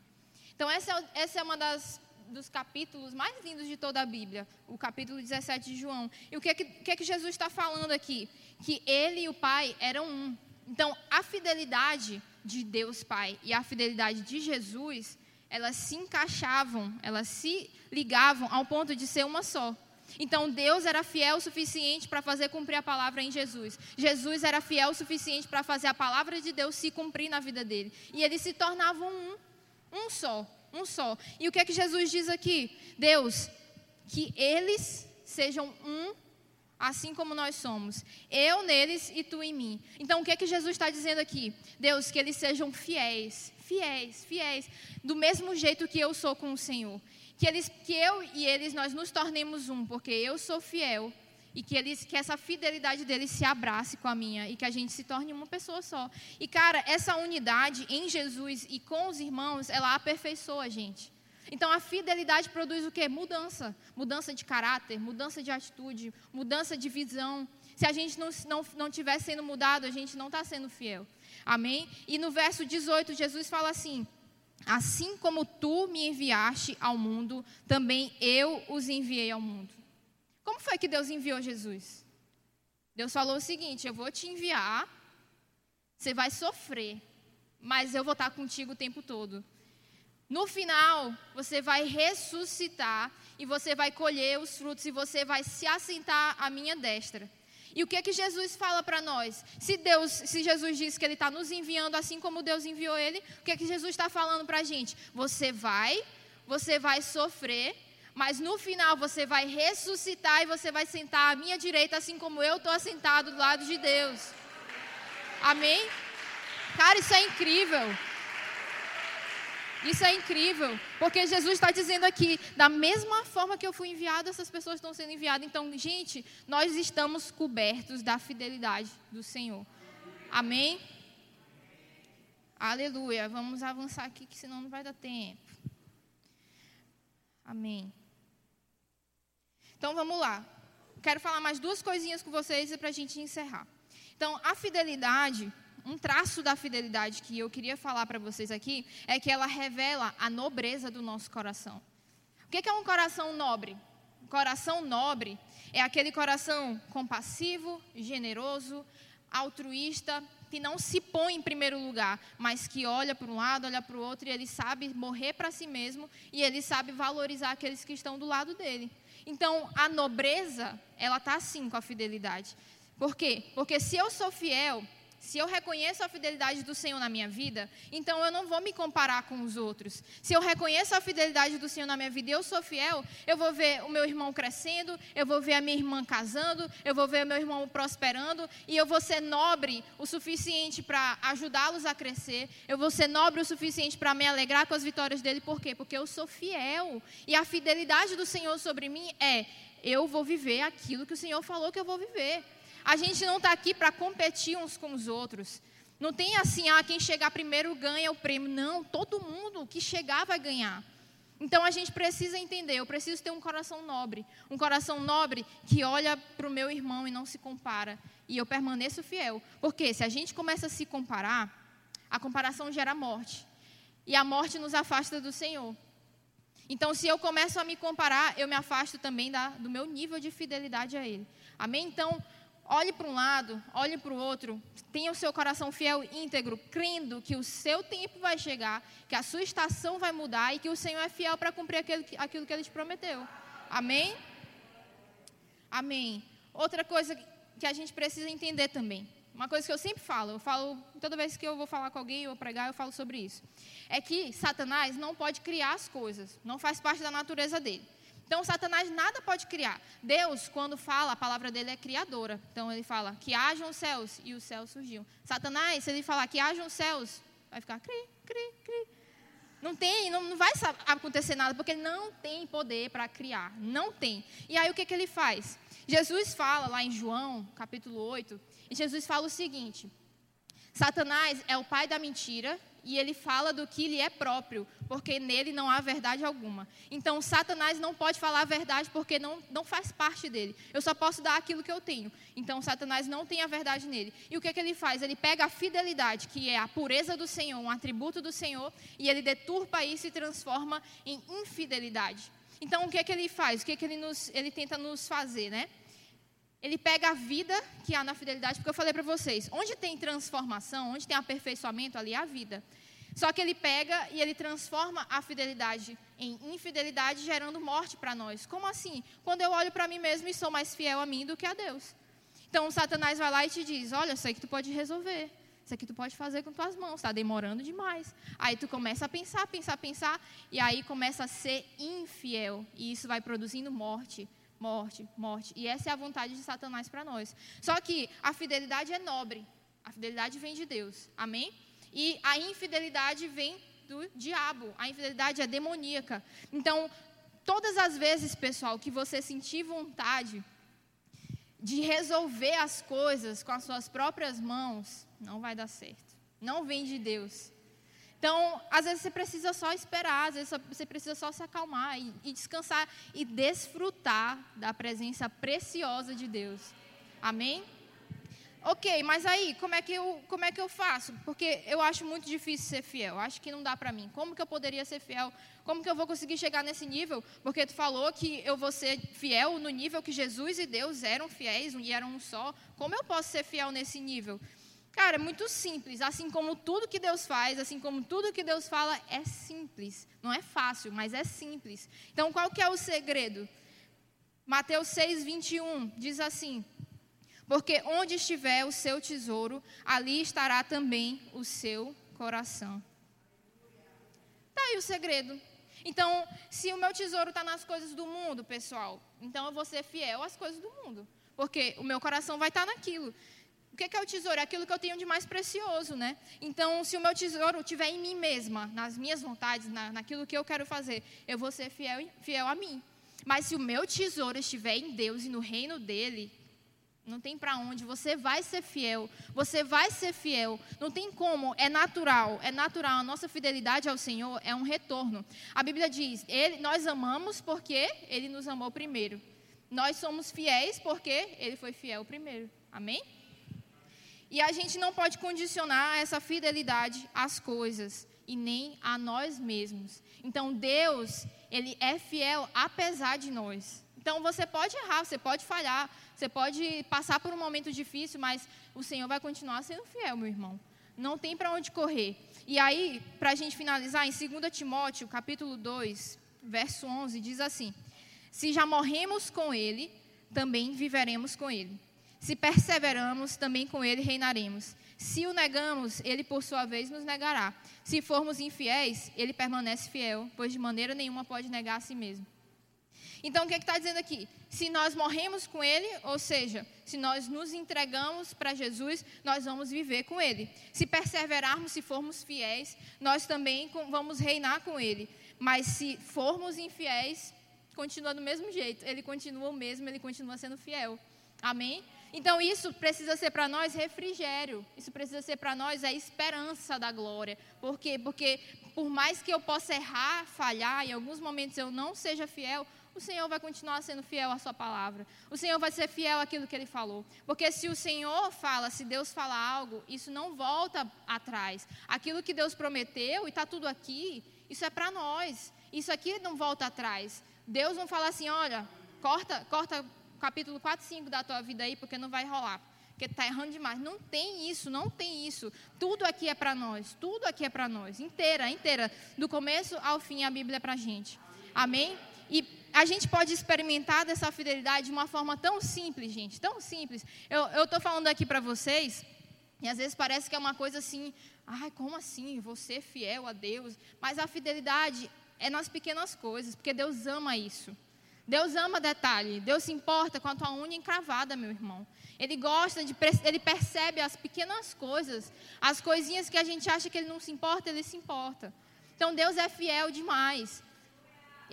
Então, essa, é essa é uma das dos capítulos mais lindos de toda a Bíblia, o capítulo 17 de João. E o que é que, que, é que Jesus está falando aqui? Que ele e o Pai eram um. Então, a fidelidade de Deus Pai e a fidelidade de Jesus, elas se encaixavam, elas se ligavam ao ponto de ser uma só. Então Deus era fiel o suficiente para fazer cumprir a palavra em Jesus. Jesus era fiel o suficiente para fazer a palavra de Deus se cumprir na vida dele. E eles se tornavam um, um só um só. E o que é que Jesus diz aqui? Deus, que eles sejam um, assim como nós somos. Eu neles e tu em mim. Então, o que é que Jesus está dizendo aqui? Deus, que eles sejam fiéis, fiéis, fiéis, do mesmo jeito que eu sou com o Senhor. Que, eles, que eu e eles, nós nos tornemos um, porque eu sou fiel e que, eles, que essa fidelidade deles se abrace com a minha e que a gente se torne uma pessoa só. E, cara, essa unidade em Jesus e com os irmãos, ela aperfeiçoa a gente. Então, a fidelidade produz o quê? Mudança. Mudança de caráter, mudança de atitude, mudança de visão. Se a gente não, não, não estiver sendo mudado, a gente não está sendo fiel. Amém? E no verso 18, Jesus fala assim: Assim como tu me enviaste ao mundo, também eu os enviei ao mundo. Como foi que Deus enviou Jesus? Deus falou o seguinte: Eu vou te enviar, você vai sofrer, mas eu vou estar contigo o tempo todo. No final, você vai ressuscitar e você vai colher os frutos e você vai se assentar à minha destra. E o que é que Jesus fala para nós? Se Deus, se Jesus diz que Ele está nos enviando assim como Deus enviou Ele, o que é que Jesus está falando para a gente? Você vai, você vai sofrer, mas no final você vai ressuscitar e você vai sentar à minha direita, assim como eu estou assentado do lado de Deus. Amém? Cara, isso é incrível. Isso é incrível, porque Jesus está dizendo aqui, da mesma forma que eu fui enviado, essas pessoas estão sendo enviadas. Então, gente, nós estamos cobertos da fidelidade do Senhor. Amém? Aleluia. Vamos avançar aqui, que senão não vai dar tempo. Amém. Então vamos lá. Quero falar mais duas coisinhas com vocês para a gente encerrar. Então, a fidelidade, um traço da fidelidade que eu queria falar para vocês aqui, é que ela revela a nobreza do nosso coração. O que é um coração nobre? Um coração nobre é aquele coração compassivo, generoso, altruísta, que não se põe em primeiro lugar, mas que olha para um lado, olha para o outro e ele sabe morrer para si mesmo e ele sabe valorizar aqueles que estão do lado dele. Então, a nobreza, ela está assim com a fidelidade. Por quê? Porque se eu sou fiel, se eu reconheço a fidelidade do Senhor na minha vida, então eu não vou me comparar com os outros. Se eu reconheço a fidelidade do Senhor na minha vida e eu sou fiel, eu vou ver o meu irmão crescendo, eu vou ver a minha irmã casando, eu vou ver o meu irmão prosperando e eu vou ser nobre o suficiente para ajudá-los a crescer. Eu vou ser nobre o suficiente para me alegrar com as vitórias dele. Por quê? Porque eu sou fiel. E a fidelidade do Senhor sobre mim é: eu vou viver aquilo que o Senhor falou que eu vou viver. A gente não está aqui para competir uns com os outros. Não tem assim, ah, quem chegar primeiro ganha o prêmio. Não, todo mundo que chegar vai ganhar. Então a gente precisa entender, eu preciso ter um coração nobre, um coração nobre que olha para o meu irmão e não se compara, e eu permaneço fiel. Porque se a gente começa a se comparar, a comparação gera morte, e a morte nos afasta do Senhor. Então, se eu começo a me comparar, eu me afasto também da, do meu nível de fidelidade a Ele. Amém? Então, olhe para um lado, olhe para o outro, tenha o seu coração fiel íntegro, crendo que o seu tempo vai chegar, que a sua estação vai mudar e que o Senhor é fiel para cumprir aquilo, aquilo que Ele te prometeu. Amém? Amém. Outra coisa que a gente precisa entender também. Uma coisa que eu sempre falo, eu falo, toda vez que eu vou falar com alguém ou pregar, eu falo sobre isso. É que Satanás não pode criar as coisas, não faz parte da natureza dele. Então, Satanás nada pode criar. Deus, quando fala, a palavra dele é criadora. Então, ele fala que hajam os céus e os céus surgiam. Satanás, se ele falar que hajam os céus, vai ficar cri, cri, cri. Não tem, não, não vai acontecer nada, porque ele não tem poder para criar. Não tem. E aí, o que, que ele faz? Jesus fala lá em João, capítulo 8, e Jesus fala o seguinte: Satanás é o pai da mentira e ele fala do que lhe é próprio, porque nele não há verdade alguma. Então, Satanás não pode falar a verdade porque não, não faz parte dele. Eu só posso dar aquilo que eu tenho. Então, Satanás não tem a verdade nele. E o que, é que ele faz? Ele pega a fidelidade, que é a pureza do Senhor, um atributo do Senhor, e ele deturpa isso e transforma em infidelidade. Então, o que é que ele faz? O que é que ele, nos, ele tenta nos fazer, né? Ele pega a vida que há na fidelidade, porque eu falei para vocês, onde tem transformação, onde tem aperfeiçoamento, ali é a vida. Só que ele pega e ele transforma a fidelidade em infidelidade, gerando morte para nós. Como assim? Quando eu olho para mim mesmo e sou mais fiel a mim do que a Deus. Então, Satanás vai lá e te diz: Olha, isso aí que tu pode resolver. Isso aqui tu pode fazer com tuas mãos, está demorando demais. Aí tu começa a pensar, pensar, pensar, e aí começa a ser infiel. E isso vai produzindo morte morte, morte. E essa é a vontade de Satanás para nós. Só que a fidelidade é nobre. A fidelidade vem de Deus. Amém? E a infidelidade vem do diabo. A infidelidade é demoníaca. Então, todas as vezes, pessoal, que você sentir vontade de resolver as coisas com as suas próprias mãos, não vai dar certo. Não vem de Deus. Então, às vezes você precisa só esperar, às vezes você precisa só se acalmar e, e descansar e desfrutar da presença preciosa de Deus. Amém? Ok, mas aí, como é, que eu, como é que eu faço? Porque eu acho muito difícil ser fiel. Acho que não dá para mim. Como que eu poderia ser fiel? Como que eu vou conseguir chegar nesse nível? Porque tu falou que eu vou ser fiel no nível que Jesus e Deus eram fiéis e eram um só. Como eu posso ser fiel nesse nível? Cara, é muito simples. Assim como tudo que Deus faz, assim como tudo que Deus fala, é simples. Não é fácil, mas é simples. Então, qual que é o segredo? Mateus 6, 21 diz assim: Porque onde estiver o seu tesouro, ali estará também o seu coração. Tá aí o segredo. Então, se o meu tesouro está nas coisas do mundo, pessoal, então eu vou ser fiel às coisas do mundo. Porque o meu coração vai estar tá naquilo. O que é o tesouro? É aquilo que eu tenho de mais precioso, né? Então, se o meu tesouro estiver em mim mesma, nas minhas vontades, na, naquilo que eu quero fazer, eu vou ser fiel, fiel a mim. Mas se o meu tesouro estiver em Deus e no reino dele, não tem para onde, você vai ser fiel, você vai ser fiel, não tem como, é natural, é natural, a nossa fidelidade ao Senhor é um retorno. A Bíblia diz, ele, nós amamos porque Ele nos amou primeiro. Nós somos fiéis porque Ele foi fiel primeiro. Amém? E a gente não pode condicionar essa fidelidade às coisas e nem a nós mesmos. Então Deus, ele é fiel apesar de nós. Então você pode errar, você pode falhar, você pode passar por um momento difícil, mas o Senhor vai continuar sendo fiel, meu irmão. Não tem para onde correr. E aí, para a gente finalizar, em 2 Timóteo, capítulo 2, verso 11, diz assim: Se já morremos com Ele, também viveremos com Ele. Se perseveramos, também com ele reinaremos. Se o negamos, ele por sua vez nos negará. Se formos infiéis, ele permanece fiel, pois de maneira nenhuma pode negar a si mesmo. Então, o que é está dizendo aqui? Se nós morremos com Ele, ou seja, se nós nos entregamos para Jesus, nós vamos viver com Ele. Se perseverarmos, se formos fiéis, nós também vamos reinar com Ele. Mas se formos infiéis, continua do mesmo jeito. Ele continua o mesmo, ele continua sendo fiel. Amém? Então isso precisa ser para nós refrigério. Isso precisa ser para nós a esperança da glória. Por quê? Porque por mais que eu possa errar, falhar, em alguns momentos eu não seja fiel, o Senhor vai continuar sendo fiel à sua palavra. O Senhor vai ser fiel àquilo que ele falou. Porque se o Senhor fala, se Deus fala algo, isso não volta atrás. Aquilo que Deus prometeu e está tudo aqui, isso é para nós. Isso aqui não volta atrás. Deus não fala assim, olha, corta, corta capítulo 4, 5 da tua vida aí, porque não vai rolar. Porque está errando demais. Não tem isso, não tem isso. Tudo aqui é para nós. Tudo aqui é para nós. Inteira, inteira. Do começo ao fim, a Bíblia é para a gente. Amém? E a gente pode experimentar dessa fidelidade de uma forma tão simples, gente. Tão simples. Eu estou falando aqui para vocês. E às vezes parece que é uma coisa assim, ai, como assim? Você fiel a Deus. Mas a fidelidade é nas pequenas coisas, porque Deus ama isso. Deus ama detalhe. Deus se importa com a tua unha encravada, meu irmão. Ele gosta de, ele percebe as pequenas coisas, as coisinhas que a gente acha que ele não se importa, ele se importa. Então Deus é fiel demais.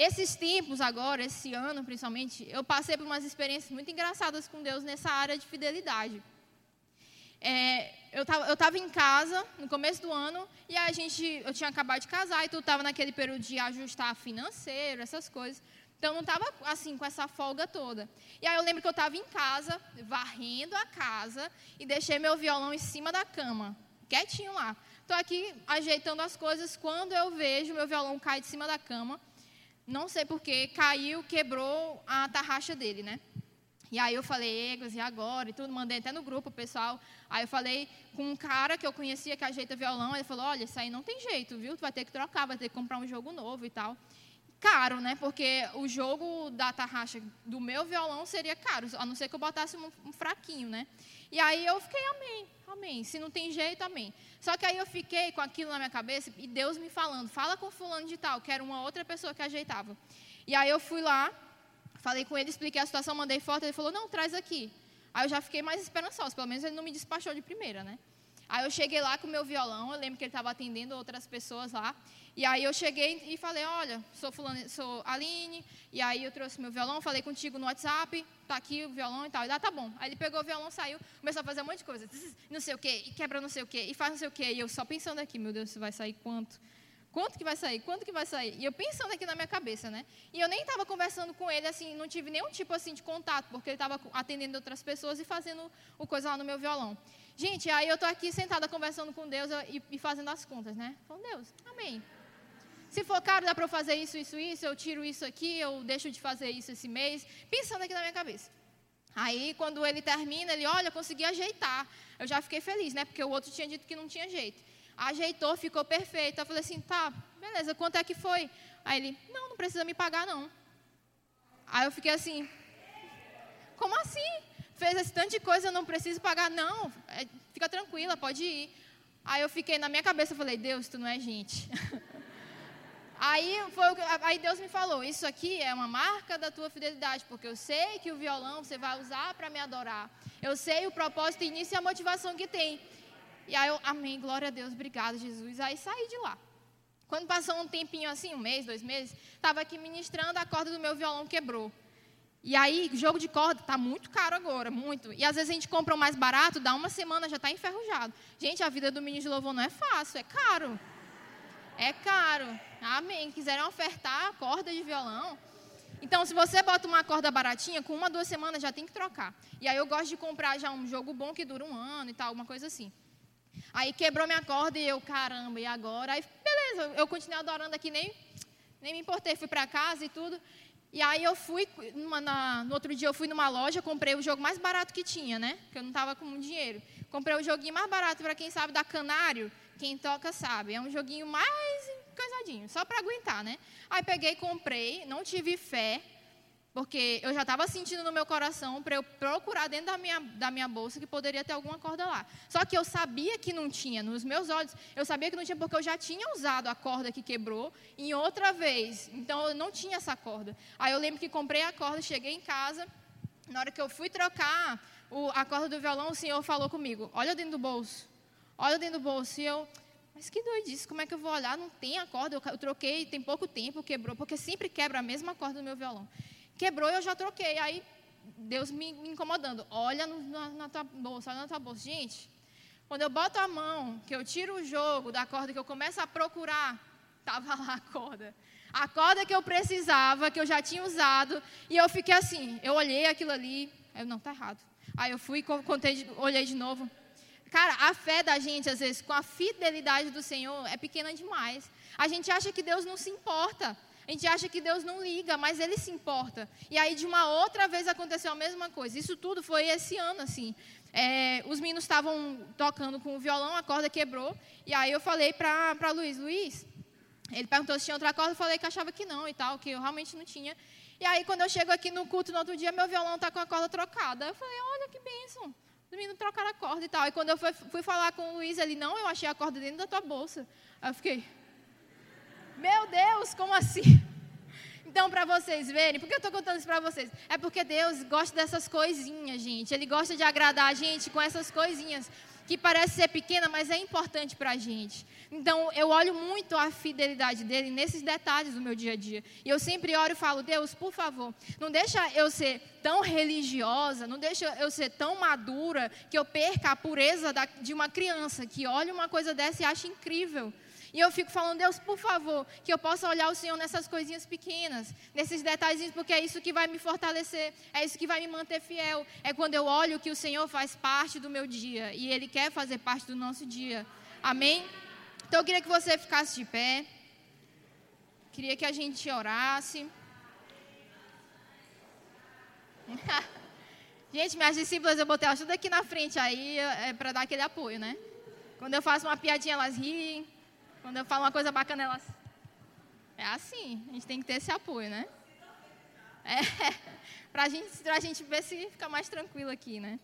Esses tempos agora, esse ano principalmente, eu passei por umas experiências muito engraçadas com Deus nessa área de fidelidade. É, eu estava em casa no começo do ano e a gente, eu tinha acabado de casar e tu estava naquele período de ajustar financeiro, essas coisas. Então não estava assim com essa folga toda. E aí eu lembro que eu estava em casa, varrendo a casa e deixei meu violão em cima da cama, quietinho lá. Estou aqui ajeitando as coisas quando eu vejo meu violão cair de cima da cama. Não sei porquê, caiu, quebrou a tarraxa dele, né? E aí eu falei, Egos, e agora? E tudo, mandei até no grupo, pessoal. Aí eu falei com um cara que eu conhecia que ajeita violão, ele falou, olha, isso aí não tem jeito, viu? Tu vai ter que trocar, vai ter que comprar um jogo novo e tal caro, né? Porque o jogo da tarraxa do meu violão seria caro, a não ser que eu botasse um, um, fraquinho, né? E aí eu fiquei, amém, amém. Se não tem jeito, amém. Só que aí eu fiquei com aquilo na minha cabeça e Deus me falando, fala com fulano de tal, que era uma outra pessoa que ajeitava. E aí eu fui lá, falei com ele, expliquei a situação, mandei foto, ele falou, não, traz aqui. Aí eu já fiquei mais esperançosa, pelo menos ele não me despachou de primeira, né? Aí eu cheguei lá com o meu violão, eu lembro que ele estava atendendo outras pessoas lá. E aí eu cheguei e falei, olha, sou fulano, sou Aline, e aí eu trouxe meu violão, falei contigo no WhatsApp, tá aqui o violão e tal. E ah, tá bom. Aí ele pegou o violão, saiu, começou a fazer um monte de coisa, não sei o quê, e quebra não sei o quê, e faz não sei o quê. E eu só pensando aqui, meu Deus, vai sair quanto? Quanto que vai sair? Quanto que vai sair? E eu pensando aqui na minha cabeça, né? E eu nem estava conversando com ele assim, não tive nenhum tipo assim de contato, porque ele estava atendendo outras pessoas e fazendo o coisa lá no meu violão. Gente, aí eu estou aqui sentada conversando com Deus e, e fazendo as contas, né? Falando, Deus, amém. Se for caro, dá para eu fazer isso, isso, isso, eu tiro isso aqui, eu deixo de fazer isso esse mês. Pensando aqui na minha cabeça. Aí, quando ele termina, ele, olha, consegui ajeitar. Eu já fiquei feliz, né? Porque o outro tinha dito que não tinha jeito. Ajeitou, ficou perfeito. Eu falei assim, tá, beleza, quanto é que foi? Aí ele, não, não precisa me pagar, não. Aí eu fiquei assim, como assim? fez esse tanto de coisa, não preciso pagar. Não, é, fica tranquila, pode ir. Aí eu fiquei na minha cabeça, eu falei, Deus, tu não é gente. aí, foi, aí Deus me falou, isso aqui é uma marca da tua fidelidade, porque eu sei que o violão você vai usar para me adorar. Eu sei o propósito, início e a motivação que tem. E aí eu, amém, glória a Deus, obrigado, Jesus. Aí saí de lá. Quando passou um tempinho assim, um mês, dois meses, estava aqui ministrando, a corda do meu violão quebrou. E aí, jogo de corda está muito caro agora, muito. E às vezes a gente compra o mais barato, dá uma semana, já está enferrujado. Gente, a vida do menino de louvor não é fácil, é caro. É caro. Amém. Quiserem ofertar corda de violão. Então, se você bota uma corda baratinha, com uma, duas semanas já tem que trocar. E aí eu gosto de comprar já um jogo bom que dura um ano e tal, alguma coisa assim. Aí quebrou minha corda e eu, caramba, e agora? Aí, beleza, eu continuei adorando aqui, nem, nem me importei, fui para casa e tudo. E aí eu fui, numa, na, no outro dia eu fui numa loja, comprei o jogo mais barato que tinha, né? Porque eu não estava com dinheiro. Comprei o joguinho mais barato para quem sabe da Canário, quem toca sabe. É um joguinho mais coisadinho, só para aguentar, né? Aí peguei, comprei, não tive fé, porque eu já estava sentindo no meu coração para eu procurar dentro da minha, da minha bolsa que poderia ter alguma corda lá. Só que eu sabia que não tinha, nos meus olhos, eu sabia que não tinha porque eu já tinha usado a corda que quebrou em outra vez. Então eu não tinha essa corda. Aí eu lembro que comprei a corda, cheguei em casa, na hora que eu fui trocar o, a corda do violão, o senhor falou comigo: Olha dentro do bolso, olha dentro do bolso. E eu. Mas que doidice, como é que eu vou olhar? Não tem a corda, eu, troquei, tem pouco tempo, quebrou, porque sempre quebra a mesma corda do meu violão. Quebrou e eu já troquei. Aí Deus me, me incomodando. Olha no, na, na tua bolsa, olha na tua bolsa. Gente, quando eu boto a mão, que eu tiro o jogo da corda, que eu começo a procurar, estava lá a corda. A corda que eu precisava, que eu já tinha usado, e eu fiquei assim, eu olhei aquilo ali, eu não, tá errado. Aí eu fui, contei, olhei de novo. Cara, a fé da gente, às vezes, com a fidelidade do Senhor, é pequena demais. A gente acha que Deus não se importa. A gente acha que Deus não liga, mas Ele se importa. E aí, de uma outra vez, aconteceu a mesma coisa. Isso tudo foi esse ano, assim. É, os meninos estavam tocando com o violão, a corda quebrou. E aí eu falei para Luiz, Luiz, ele perguntou se tinha outra corda, eu falei que achava que não e tal, que eu realmente não tinha. E aí, quando eu chego aqui no culto no outro dia, meu violão está com a corda trocada. Eu falei, olha que bênção. Os meninos trocaram a corda e tal. E quando eu fui, fui falar com o Luiz, ele, não, eu achei a corda dentro da tua bolsa. Aí eu fiquei, meu Deus, como assim? Então, para vocês verem, por que eu estou contando isso para vocês? É porque Deus gosta dessas coisinhas, gente. Ele gosta de agradar a gente com essas coisinhas que parece ser pequena, mas é importante para a gente. Então, eu olho muito a fidelidade dele nesses detalhes do meu dia a dia. E eu sempre oro e falo, Deus, por favor, não deixa eu ser tão religiosa, não deixa eu ser tão madura que eu perca a pureza de uma criança que olha uma coisa dessa e acha incrível. E eu fico falando, Deus, por favor, que eu possa olhar o Senhor nessas coisinhas pequenas, nesses detalhes, porque é isso que vai me fortalecer, é isso que vai me manter fiel. É quando eu olho que o Senhor faz parte do meu dia e Ele quer fazer parte do nosso dia. Amém? Então eu queria que você ficasse de pé. Queria que a gente orasse. gente, minhas discípulas, eu botei elas tudo aqui na frente aí é, para dar aquele apoio, né? Quando eu faço uma piadinha, elas riem. Quando eu falo uma coisa bacana, elas. É assim, a gente tem que ter esse apoio, né? É, pra gente, pra gente ver se fica mais tranquilo aqui, né?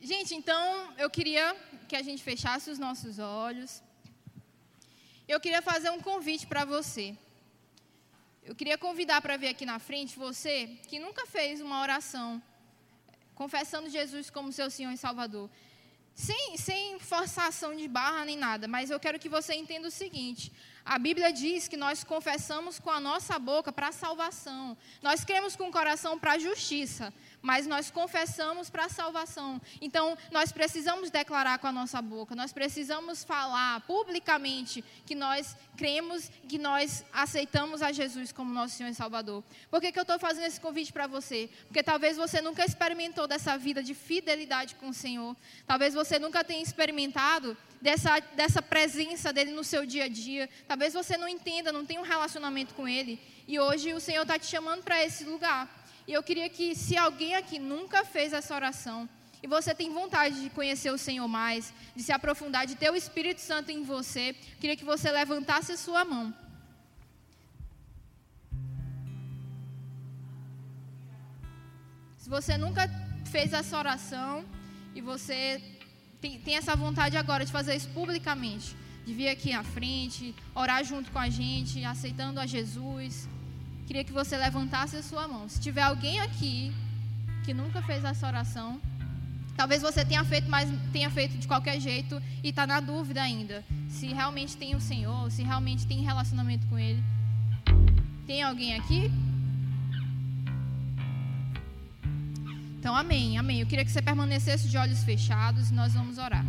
Gente, então eu queria que a gente fechasse os nossos olhos. Eu queria fazer um convite para você. Eu queria convidar para vir aqui na frente você que nunca fez uma oração confessando Jesus como seu Senhor e Salvador sem, sem forçação de barra nem nada, mas eu quero que você entenda o seguinte: a Bíblia diz que nós confessamos com a nossa boca para a salvação, nós cremos com o coração para a justiça, mas nós confessamos para a salvação. Então, nós precisamos declarar com a nossa boca, nós precisamos falar publicamente que nós cremos, que nós aceitamos a Jesus como nosso Senhor e Salvador. Por que, que eu estou fazendo esse convite para você? Porque talvez você nunca experimentou dessa vida de fidelidade com o Senhor, talvez você nunca tenha experimentado dessa, dessa presença dele no seu dia a dia, talvez você não entenda, não tenha um relacionamento com ele, e hoje o Senhor está te chamando para esse lugar. E eu queria que, se alguém aqui nunca fez essa oração, e você tem vontade de conhecer o Senhor mais, de se aprofundar, de ter o Espírito Santo em você, queria que você levantasse a sua mão. Se você nunca fez essa oração e você tem, tem essa vontade agora de fazer isso publicamente, de vir aqui à frente, orar junto com a gente, aceitando a Jesus queria que você levantasse a sua mão. Se tiver alguém aqui que nunca fez essa oração, talvez você tenha feito, mas tenha feito de qualquer jeito e está na dúvida ainda. Se realmente tem o Senhor, se realmente tem relacionamento com Ele. Tem alguém aqui? Então, amém, amém. Eu queria que você permanecesse de olhos fechados e nós vamos orar.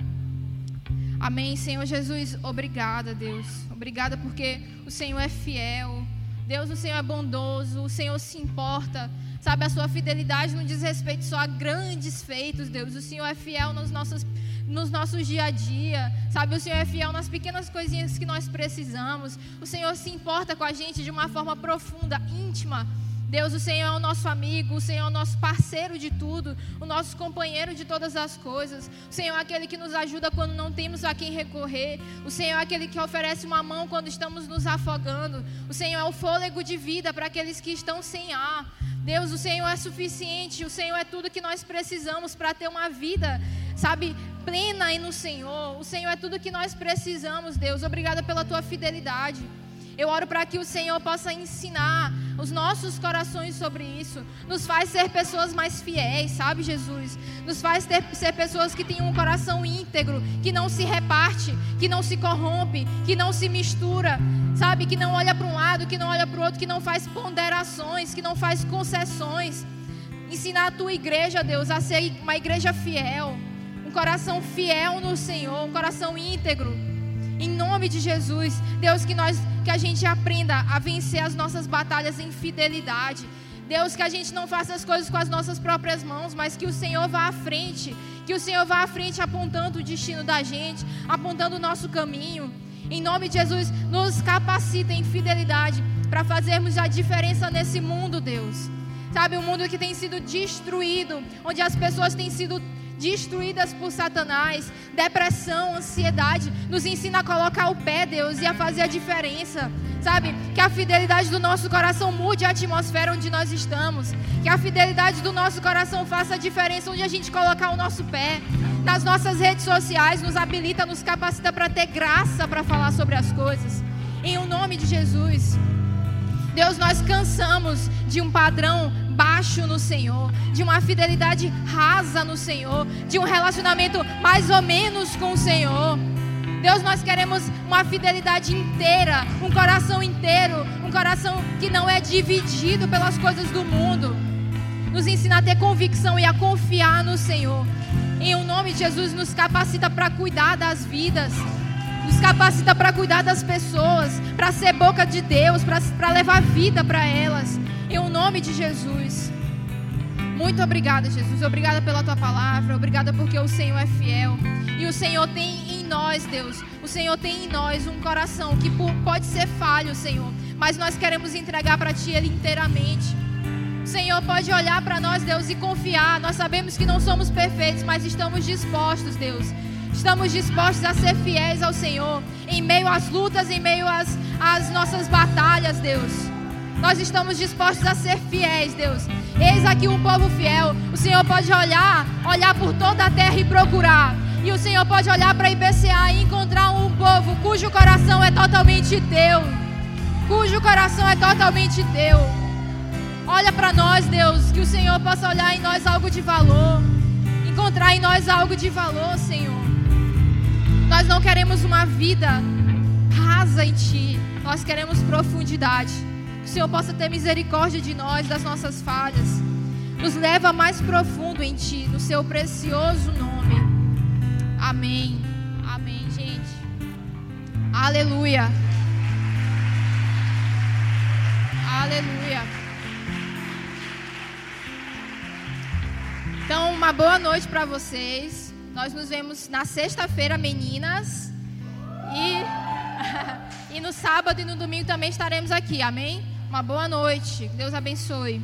Amém, Senhor Jesus, obrigada, Deus. Obrigada porque o Senhor é fiel. Deus, o Senhor é bondoso, o Senhor se importa. Sabe, a sua fidelidade não diz respeito só a grandes feitos, Deus. O Senhor é fiel nos nossos, nos nossos dia a dia. Sabe, o Senhor é fiel nas pequenas coisinhas que nós precisamos. O Senhor se importa com a gente de uma forma profunda, íntima. Deus, o Senhor é o nosso amigo, o Senhor é o nosso parceiro de tudo, o nosso companheiro de todas as coisas. O Senhor é aquele que nos ajuda quando não temos a quem recorrer. O Senhor é aquele que oferece uma mão quando estamos nos afogando. O Senhor é o fôlego de vida para aqueles que estão sem ar. Deus, o Senhor é suficiente, o Senhor é tudo que nós precisamos para ter uma vida, sabe, plena aí no Senhor. O Senhor é tudo que nós precisamos, Deus. Obrigada pela tua fidelidade. Eu oro para que o Senhor possa ensinar os nossos corações sobre isso. Nos faz ser pessoas mais fiéis, sabe, Jesus? Nos faz ter, ser pessoas que têm um coração íntegro, que não se reparte, que não se corrompe, que não se mistura, sabe? Que não olha para um lado, que não olha para o outro, que não faz ponderações, que não faz concessões. Ensina a tua igreja, Deus, a ser uma igreja fiel, um coração fiel no Senhor, um coração íntegro. Em nome de Jesus, Deus, que nós que a gente aprenda a vencer as nossas batalhas em fidelidade. Deus, que a gente não faça as coisas com as nossas próprias mãos, mas que o Senhor vá à frente, que o Senhor vá à frente apontando o destino da gente, apontando o nosso caminho. Em nome de Jesus, nos capacita em fidelidade para fazermos a diferença nesse mundo, Deus. Sabe, um mundo que tem sido destruído, onde as pessoas têm sido destruídas por Satanás, depressão, ansiedade, nos ensina a colocar o pé, Deus, e a fazer a diferença. Sabe? Que a fidelidade do nosso coração mude a atmosfera onde nós estamos. Que a fidelidade do nosso coração faça a diferença onde a gente colocar o nosso pé. Nas nossas redes sociais, nos habilita, nos capacita para ter graça para falar sobre as coisas. Em o nome de Jesus. Deus, nós cansamos de um padrão baixo no Senhor, de uma fidelidade rasa no Senhor, de um relacionamento mais ou menos com o Senhor. Deus, nós queremos uma fidelidade inteira, um coração inteiro, um coração que não é dividido pelas coisas do mundo. Nos ensina a ter convicção e a confiar no Senhor. Em o nome de Jesus, nos capacita para cuidar das vidas nos capacita para cuidar das pessoas, para ser boca de Deus, para levar vida para elas. Em o nome de Jesus. Muito obrigada, Jesus. Obrigada pela tua palavra. Obrigada porque o Senhor é fiel. E o Senhor tem em nós, Deus. O Senhor tem em nós um coração que pode ser falho, Senhor. Mas nós queremos entregar para Ti ele inteiramente. O Senhor pode olhar para nós, Deus, e confiar. Nós sabemos que não somos perfeitos, mas estamos dispostos, Deus Estamos dispostos a ser fiéis ao Senhor em meio às lutas, em meio às, às nossas batalhas, Deus. Nós estamos dispostos a ser fiéis, Deus. Eis aqui um povo fiel. O Senhor pode olhar, olhar por toda a terra e procurar. E o Senhor pode olhar para IBCA e encontrar um povo cujo coração é totalmente teu. Cujo coração é totalmente teu. Olha para nós, Deus, que o Senhor possa olhar em nós algo de valor. Encontrar em nós algo de valor, Senhor. Nós não queremos uma vida rasa em Ti. Nós queremos profundidade. Que o Senhor possa ter misericórdia de nós, das nossas falhas. Nos leva mais profundo em Ti, no Seu precioso nome. Amém. Amém, gente. Aleluia. Aleluia. Então, uma boa noite para vocês. Nós nos vemos na sexta-feira, meninas. E, e no sábado e no domingo também estaremos aqui. Amém? Uma boa noite. Deus abençoe.